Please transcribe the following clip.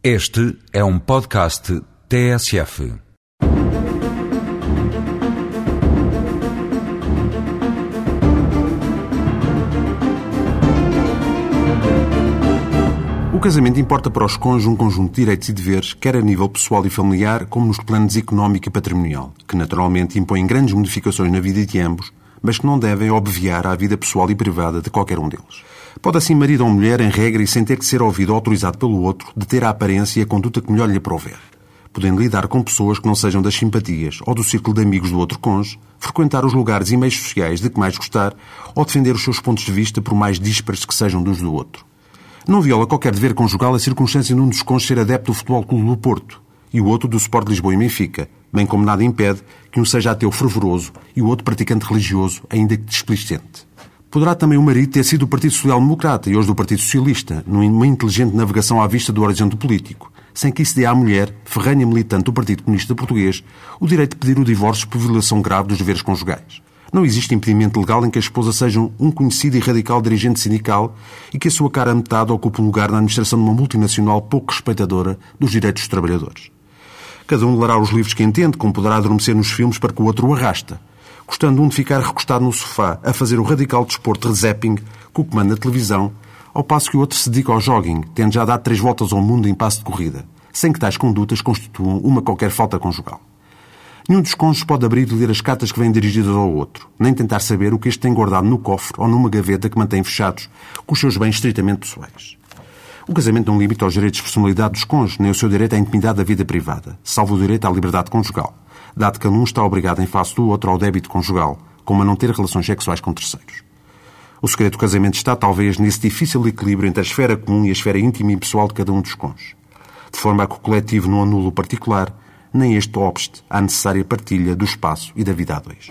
Este é um podcast TSF. O casamento importa para os cônjuges um conjunto de direitos e deveres, quer a nível pessoal e familiar, como nos planos económico e patrimonial, que naturalmente impõem grandes modificações na vida de ambos, mas que não devem obviar à vida pessoal e privada de qualquer um deles. Pode assim marido ou mulher, em regra e sem ter que ser ouvido ou autorizado pelo outro, de ter a aparência e a conduta que melhor lhe prover. Podendo lidar com pessoas que não sejam das simpatias ou do círculo de amigos do outro cônjuge, frequentar os lugares e meios sociais de que mais gostar ou defender os seus pontos de vista por mais díspares que sejam dos do outro. Não viola qualquer dever conjugal a circunstância de um dos cônjuges ser adepto do Futebol Clube do Porto e o outro do Sport Lisboa e Benfica, bem como nada impede que um seja ateu fervoroso e o outro praticante religioso, ainda que displicente. Poderá também o marido ter sido do Partido Social Democrata e hoje do Partido Socialista, numa inteligente navegação à vista do horizonte político, sem que isso dê à mulher, ferranha militante do Partido Comunista Português, o direito de pedir o divórcio por violação grave dos deveres conjugais. Não existe impedimento legal em que a esposa seja um conhecido e radical dirigente sindical e que a sua cara metade ocupe um lugar na administração de uma multinacional pouco respeitadora dos direitos dos trabalhadores. Cada um lerá os livros que entende, como poderá adormecer nos filmes para que o outro o arrasta, gostando um de ficar recostado no sofá a fazer o radical desporto de zapping com o comando da televisão, ao passo que o outro se dedica ao jogging, tendo já dado três voltas ao mundo em passo de corrida, sem que tais condutas constituam uma qualquer falta conjugal. Nenhum dos cônjuges pode abrir e ler as cartas que vêm dirigidas ao outro, nem tentar saber o que este tem guardado no cofre ou numa gaveta que mantém fechados com os seus bens estritamente pessoais. O casamento não limita os direitos de personalidade dos cônjuges, nem o seu direito à intimidade da vida privada, salvo o direito à liberdade conjugal, dado que um está obrigado em face do outro ao débito conjugal, como a não ter relações sexuais com terceiros. O segredo do casamento está, talvez, nesse difícil equilíbrio entre a esfera comum e a esfera íntima e pessoal de cada um dos cônjuges, de forma a que o coletivo não anule o particular, nem este obste à necessária partilha do espaço e da vida a dois.